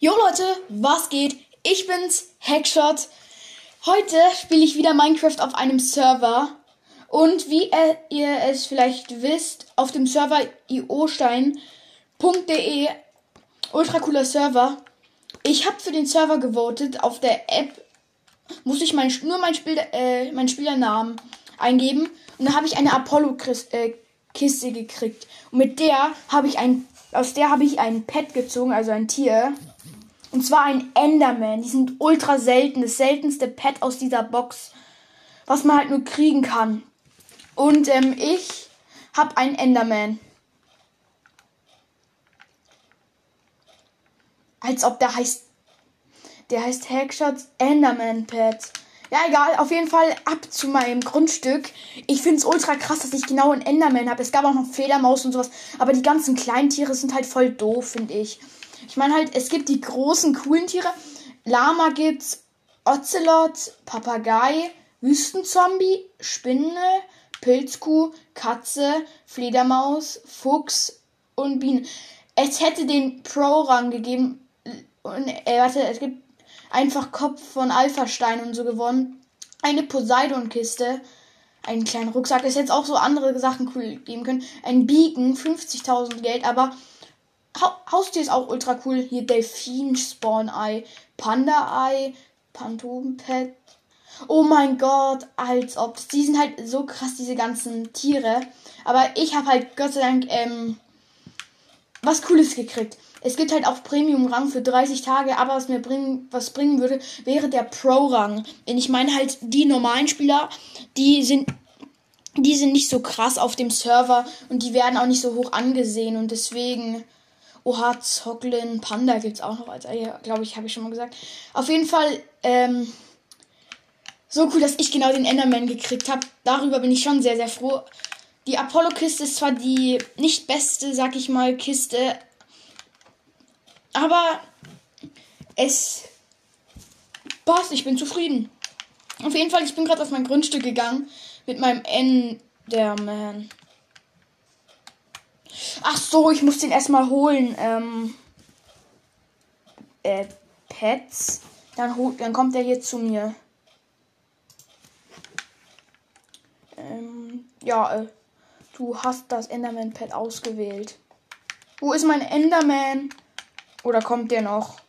Jo Leute, was geht? Ich bin's, Hackshot. Heute spiele ich wieder Minecraft auf einem Server. Und wie ihr es vielleicht wisst, auf dem Server iostein.de, ultra cooler Server. Ich habe für den Server gewotet. Auf der App muss ich mein, nur mein Spiel, äh, meinen Spielernamen eingeben. Und dann habe ich eine Apollo-Kiste äh, gekriegt. Und mit der habe ich ein, aus der habe ich ein Pet gezogen, also ein Tier. Und zwar ein Enderman. Die sind ultra selten. Das seltenste Pet aus dieser Box. Was man halt nur kriegen kann. Und ähm, ich habe einen Enderman. Als ob der heißt. Der heißt Hackshots Enderman Pet. Ja, egal, auf jeden Fall ab zu meinem Grundstück. Ich finde es ultra krass, dass ich genau einen Enderman habe. Es gab auch noch Fledermaus und sowas. Aber die ganzen kleinen Tiere sind halt voll doof, finde ich. Ich meine halt, es gibt die großen, coolen Tiere. Lama gibt's, Ocelot, Papagei, Wüstenzombie, Spinne, Pilzkuh, Katze, Fledermaus, Fuchs und Biene. Es hätte den Pro-Rang gegeben. Und, äh, warte, es gibt einfach Kopf von Alpha-Stein und so gewonnen. Eine Poseidon-Kiste. Einen kleinen Rucksack. Es hätte auch so andere Sachen cool geben können. Ein Beacon, 50.000 Geld, aber Haustier ist auch ultra cool. Hier Delfin Spawn Ei, Panda Ei, Phantompet. Oh mein Gott, als ob. Die sind halt so krass, diese ganzen Tiere. Aber ich habe halt Gott sei Dank ähm, was Cooles gekriegt. Es gibt halt auch Premium-Rang für 30 Tage, aber was mir bringen, was bringen würde, wäre der Pro-Rang. Denn ich meine halt, die normalen Spieler, die sind, die sind nicht so krass auf dem Server und die werden auch nicht so hoch angesehen und deswegen Oha, Zoglin, Panda gibt es auch noch als Eier, glaube ich, habe ich schon mal gesagt. Auf jeden Fall, ähm, so cool, dass ich genau den Enderman gekriegt habe. Darüber bin ich schon sehr, sehr froh. Die Apollo-Kiste ist zwar die nicht beste, sag ich mal, Kiste, aber es passt, ich bin zufrieden. Auf jeden Fall, ich bin gerade auf mein Grundstück gegangen mit meinem Enderman. Ach so, ich muss den erstmal holen. Ähm, äh, Pets. Dann, dann kommt er hier zu mir. Ähm, ja, äh, du hast das Enderman-Pet ausgewählt. Wo ist mein Enderman? Oder kommt der noch?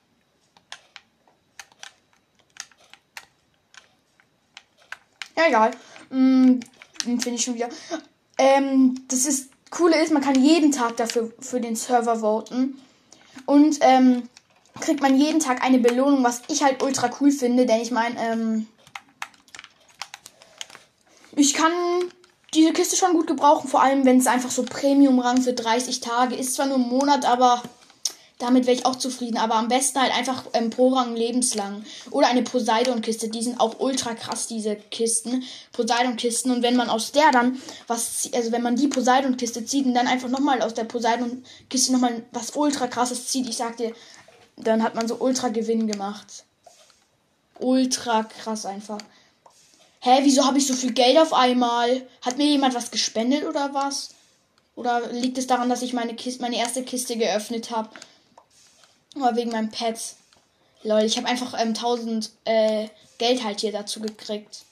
Ja, egal. Hm, finde ich schon wieder. Ähm, das ist Coole ist, man kann jeden Tag dafür für den Server voten. Und ähm, kriegt man jeden Tag eine Belohnung, was ich halt ultra cool finde, denn ich meine, ähm, ich kann diese Kiste schon gut gebrauchen, vor allem wenn es einfach so Premium-Rang für 30 Tage ist. Zwar nur ein Monat, aber damit wäre ich auch zufrieden. Aber am besten halt einfach ähm, pro Rang lebenslang. Oder eine Poseidon-Kiste. Die sind auch ultra krass, diese Kisten. Poseidon-Kisten. Und wenn man aus der dann was, also wenn man die Poseidon-Kiste zieht und dann einfach nochmal aus der Poseidon-Kiste nochmal was ultra krasses zieht, ich sag dir, dann hat man so ultra Gewinn gemacht. Ultra krass einfach. Hä, wieso habe ich so viel Geld auf einmal? Hat mir jemand was gespendet oder was? Oder liegt es daran, dass ich meine, Kiste, meine erste Kiste geöffnet habe? Aber wegen meinem Pets. Lol, ich habe einfach ähm, 1000 äh, Geld halt hier dazu gekriegt.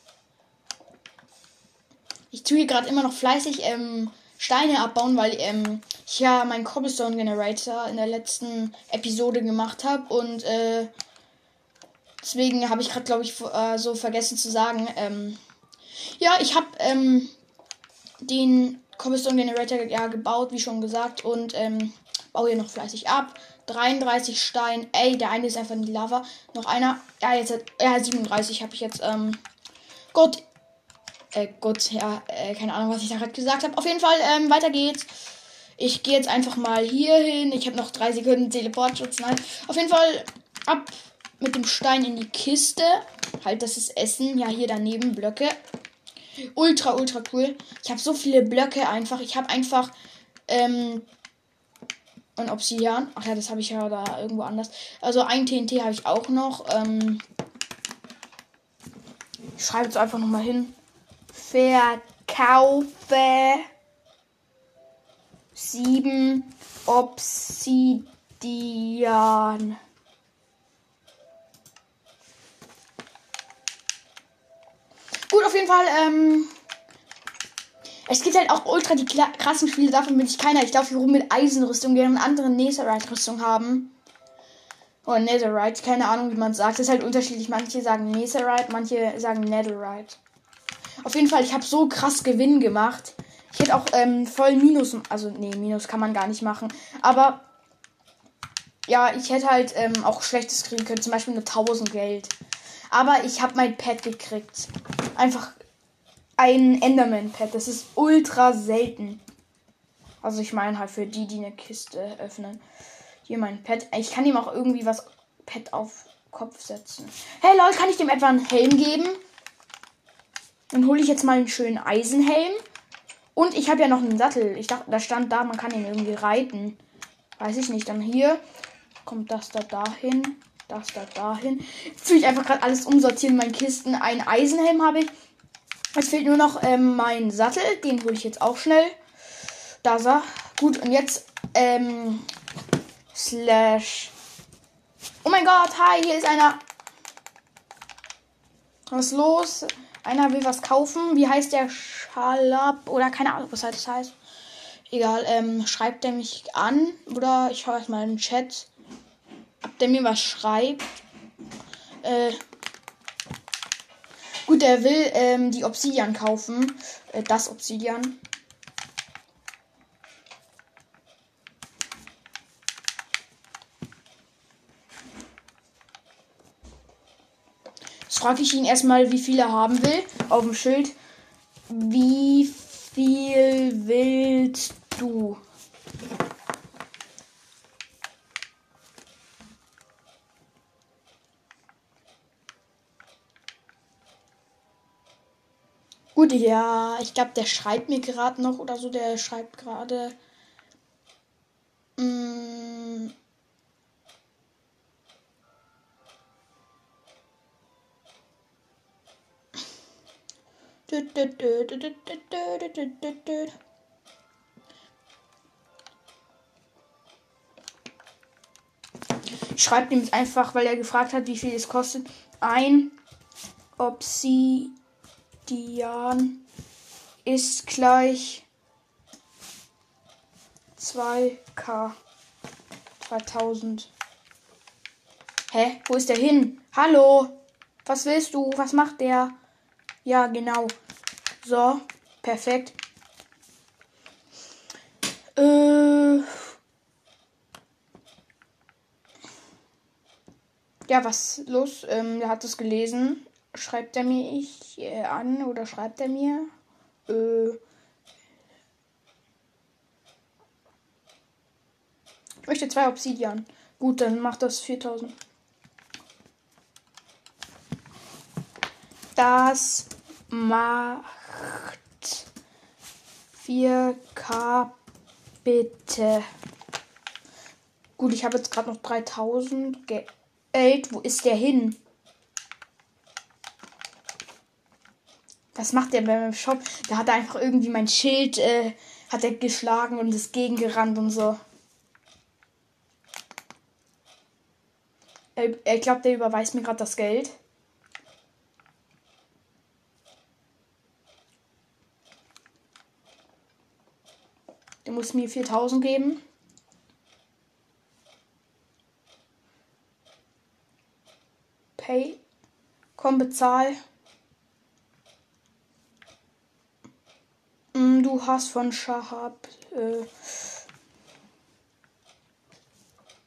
Ich tue hier gerade immer noch fleißig ähm, Steine abbauen, weil ähm, ich ja meinen Cobblestone Generator in der letzten Episode gemacht habe und äh, deswegen habe ich gerade, glaube ich, äh, so vergessen zu sagen. Ähm, ja, ich habe ähm, den Cobblestone Generator ja gebaut, wie schon gesagt, und ähm, baue hier noch fleißig ab. 33 Stein. Ey, der eine ist einfach in die Lava. Noch einer. Ja, jetzt hat. Ja, 37 habe ich jetzt. Ähm, Gott. Äh, Gott, ja, äh, keine Ahnung, was ich da gerade gesagt habe. Auf jeden Fall, ähm, weiter geht's. Ich gehe jetzt einfach mal hier hin. Ich habe noch drei Sekunden Teleportschutz. Nein. Auf jeden Fall ab mit dem Stein in die Kiste. Halt, das ist Essen. Ja, hier daneben Blöcke. Ultra, ultra cool. Ich habe so viele Blöcke einfach. Ich habe einfach ähm, und Obsidian. Ach ja, das habe ich ja da irgendwo anders. Also ein TNT habe ich auch noch. Ähm, ich schreibe jetzt einfach nochmal hin. Verkaufe sieben Obsidian. Gut, auf jeden Fall, ähm, es gibt halt auch ultra die krassen Spiele, davon bin ich keiner. Ich laufe hier rum mit Eisenrüstung, während andere Netherite-Rüstung haben. Oder Netherite, keine Ahnung, wie man es sagt. Das ist halt unterschiedlich. Manche sagen Netherite, manche sagen Netherite. Auf jeden Fall, ich habe so krass Gewinn gemacht. Ich hätte auch ähm, voll Minus, also nee, Minus kann man gar nicht machen. Aber ja, ich hätte halt ähm, auch Schlechtes kriegen können, zum Beispiel nur 1000 Geld. Aber ich habe mein Pad gekriegt. Einfach ein Enderman-Pad. Das ist ultra selten. Also ich meine halt für die, die eine Kiste öffnen. Hier mein Pad. Ich kann ihm auch irgendwie was Pad auf Kopf setzen. Hey Leute, kann ich dem etwa einen Helm geben? Dann hole ich jetzt mal einen schönen Eisenhelm. Und ich habe ja noch einen Sattel. Ich dachte, da stand da, man kann ihn irgendwie reiten. Weiß ich nicht. Dann hier kommt das da dahin. Das da dahin. Jetzt will ich einfach gerade alles umsortieren in meinen Kisten. Ein Eisenhelm habe ich. Jetzt fehlt nur noch ähm, mein Sattel. Den hole ich jetzt auch schnell. Da ist er. Gut, und jetzt ähm, Slash. Oh mein Gott, hi, hier ist einer. Was ist los? Einer will was kaufen. Wie heißt der Schalab? Oder keine Ahnung, was das heißt. Egal, ähm, schreibt er mich an. Oder ich schaue erstmal in den Chat. Ob der mir was schreibt. Äh, gut, der will ähm, die Obsidian kaufen. Äh, das Obsidian. Jetzt frage ich ihn erstmal, wie viel er haben will. Auf dem Schild. Wie viel willst du? Gut, ja, ich glaube, der schreibt mir gerade noch oder so. Der schreibt gerade. Mm, Ich schreibe ihm einfach, weil er gefragt hat, wie viel es kostet. Ein Obsidian ist gleich 2k 2000. Hä? Wo ist der hin? Hallo? Was willst du? Was macht der? Ja, genau. So, perfekt. Äh. Ja, was los? Ähm, er hat es gelesen. Schreibt er mir ich äh, an oder schreibt er mir? Äh. Ich möchte zwei Obsidian. Gut, dann macht das 4000. Das macht 4K bitte. Gut, ich habe jetzt gerade noch 3000 Geld. Wo ist der hin? Was macht der beim Shop? Da hat er einfach irgendwie mein Schild äh, hat er geschlagen und ist gegengerannt und so. Ich glaube, der überweist mir gerade das Geld. Der muss mir 4000 geben. Pay. Komm, bezahl. Mm, du hast von Shahab. Äh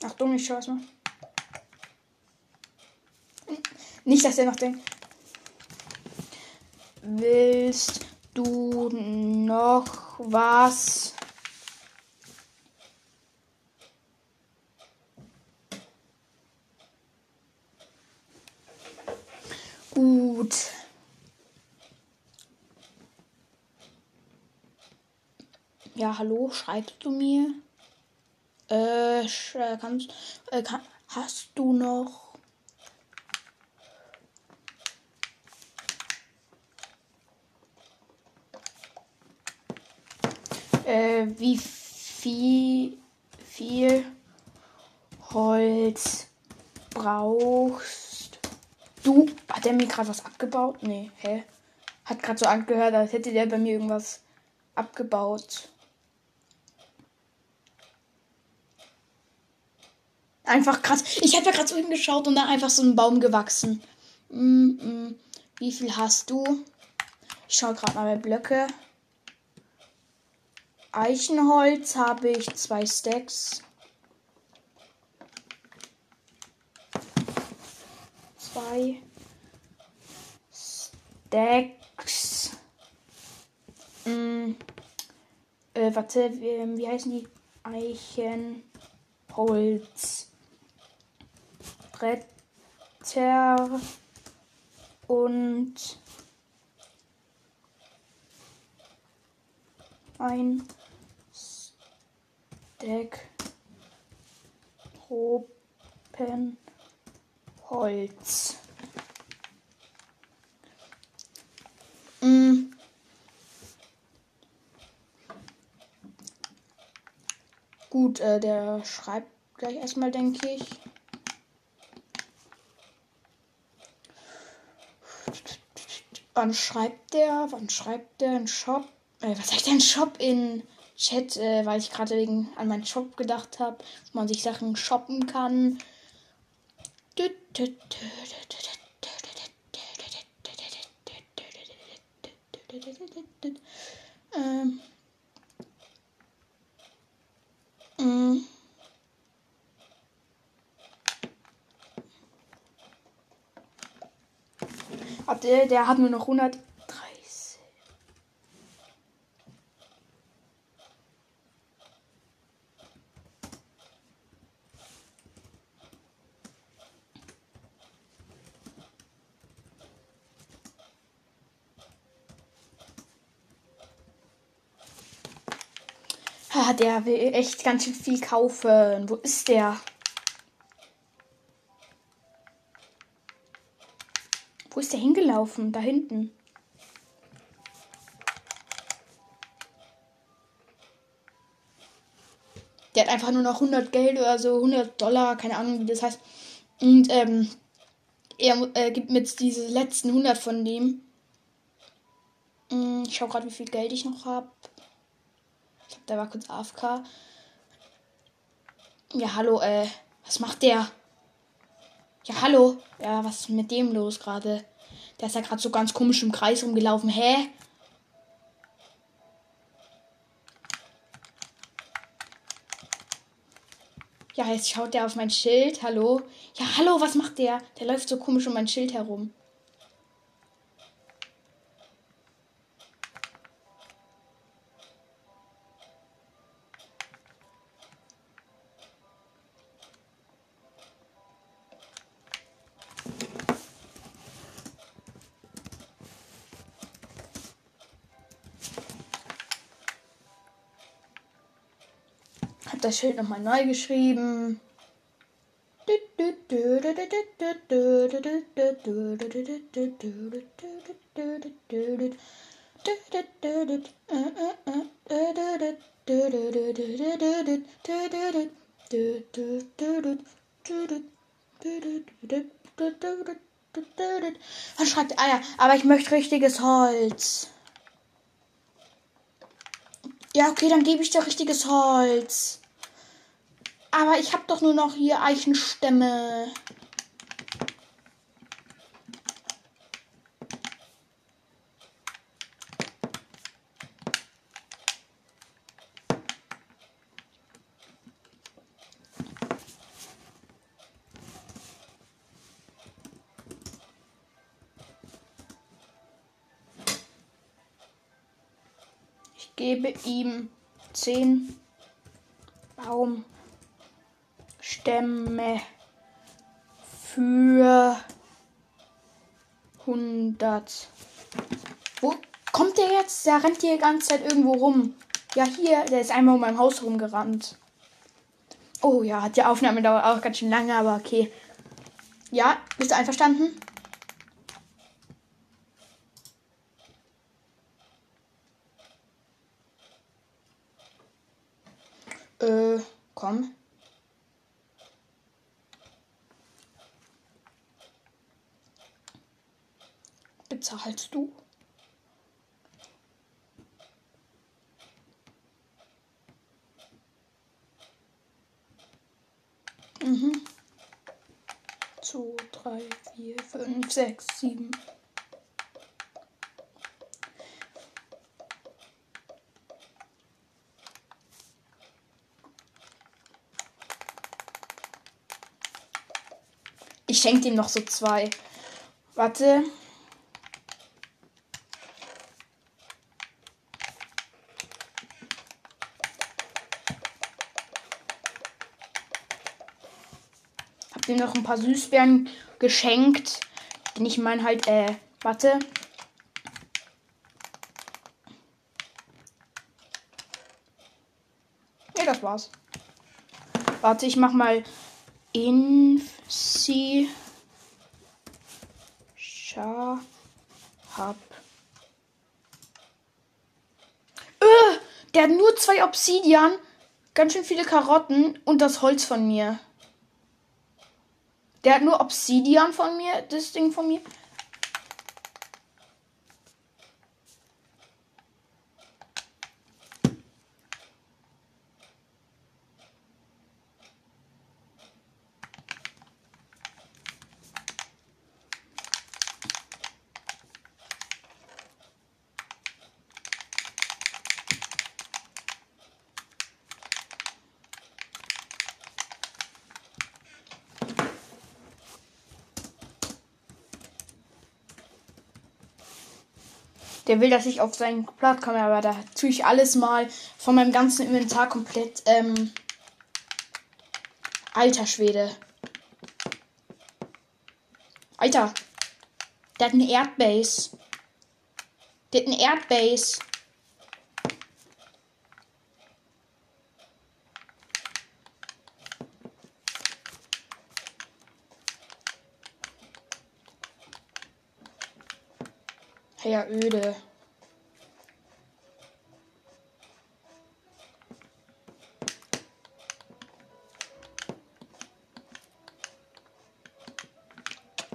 Achtung, ich schau mal. Nicht, dass er noch denkt. Willst du noch was? Gut. Ja, hallo, schreibst du mir? Äh, äh, kannst, äh, kann, hast du noch? Äh, wie viel, viel Holz brauchst du? Hat er mir gerade was abgebaut? Nee, hä? Hat gerade so angehört, als hätte der bei mir irgendwas abgebaut. Einfach krass. Ich habe ja gerade so hingeschaut und dann einfach so ein Baum gewachsen. Mm -mm. Wie viel hast du? Ich schaue gerade mal bei Blöcke. Eichenholz habe ich zwei Stacks. Zwei Stacks. Mm, äh, warte, wie, wie heißen die? Eichenholz. Bretter und ein Stack Tropenholz. Mm. Gut, äh, der schreibt gleich erstmal, denke ich. Wann schreibt der? Wann schreibt der einen Shop? Äh, was heißt denn Shop in Chat? Äh, weil ich gerade wegen an meinen Shop gedacht habe, wo man sich Sachen shoppen kann. Ähm. Der, der hat nur noch 130. Ah, der will echt ganz schön viel kaufen. Wo ist der? Wo ist der hingelaufen? Da hinten. Der hat einfach nur noch 100 Geld oder so, 100 Dollar, keine Ahnung, wie das heißt. Und ähm, er äh, gibt mir jetzt diese letzten 100 von dem. Hm, ich schau gerade, wie viel Geld ich noch habe. Ich glaube, der war kurz AFK. Ja, hallo, äh, was macht der? Ja, hallo. Ja, was ist mit dem los gerade? Der ist ja gerade so ganz komisch im Kreis rumgelaufen. Hä? Ja, jetzt schaut der auf mein Schild. Hallo. Ja, hallo, was macht der? Der läuft so komisch um mein Schild herum. Hab das Schild nochmal neu geschrieben. Was schreibt Ah ja, aber ich möchte richtiges Holz. Ja, okay, dann gebe ich dir richtiges Holz. Aber ich habe doch nur noch hier Eichenstämme. Ich gebe ihm 10 Baumstämme für 100. Wo kommt der jetzt? Der rennt hier die ganze Zeit irgendwo rum. Ja, hier, der ist einmal um mein Haus rumgerannt. Oh ja, die Aufnahme dauert auch ganz schön lange, aber okay. Ja, bist du einverstanden? zahlst du? Mhm. 2, 3, 4, 5, 6, 7. Ich schenke ihm noch so zwei. Warte. Hab ihm noch ein paar Süßbeeren geschenkt. Denn ich meine halt, äh, warte. Ja, das war's. Warte, ich mach mal Infi Schahab. Öh, der hat nur zwei Obsidian, ganz schön viele Karotten und das Holz von mir. Der hat nur Obsidian von mir, das Ding von mir. Der will, dass ich auf seinen Platz komme, aber da tue ich alles mal von meinem ganzen Inventar komplett. Ähm, alter Schwede. Alter. Der hat eine Erdbase. Der hat eine Erdbase. Ja, öde.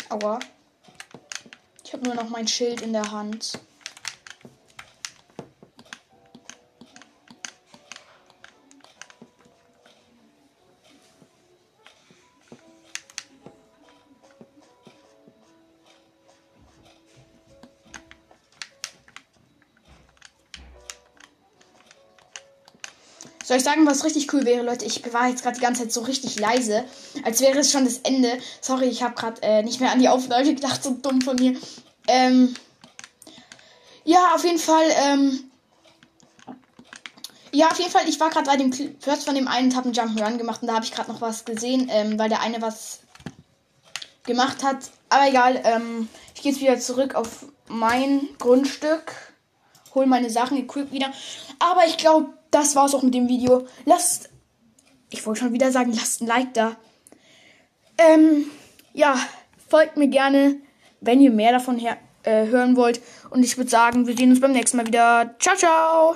Aua. Ich habe nur noch mein Schild in der Hand. Soll ich sagen, was richtig cool wäre, Leute? Ich war jetzt gerade die ganze Zeit so richtig leise, als wäre es schon das Ende. Sorry, ich habe gerade äh, nicht mehr an die Aufnahme gedacht, so dumm von mir. Ähm, ja, auf jeden Fall. Ähm, ja, auf jeden Fall. Ich war gerade bei dem First von dem einen Tappen Jump Run gemacht und da habe ich gerade noch was gesehen, ähm, weil der eine was gemacht hat. Aber egal. Ähm, ich gehe jetzt wieder zurück auf mein Grundstück, hol meine Sachen, equip wieder. Aber ich glaube das war's auch mit dem Video. Lasst, ich wollte schon wieder sagen, lasst ein Like da. Ähm, ja, folgt mir gerne, wenn ihr mehr davon her, äh, hören wollt. Und ich würde sagen, wir sehen uns beim nächsten Mal wieder. Ciao, ciao!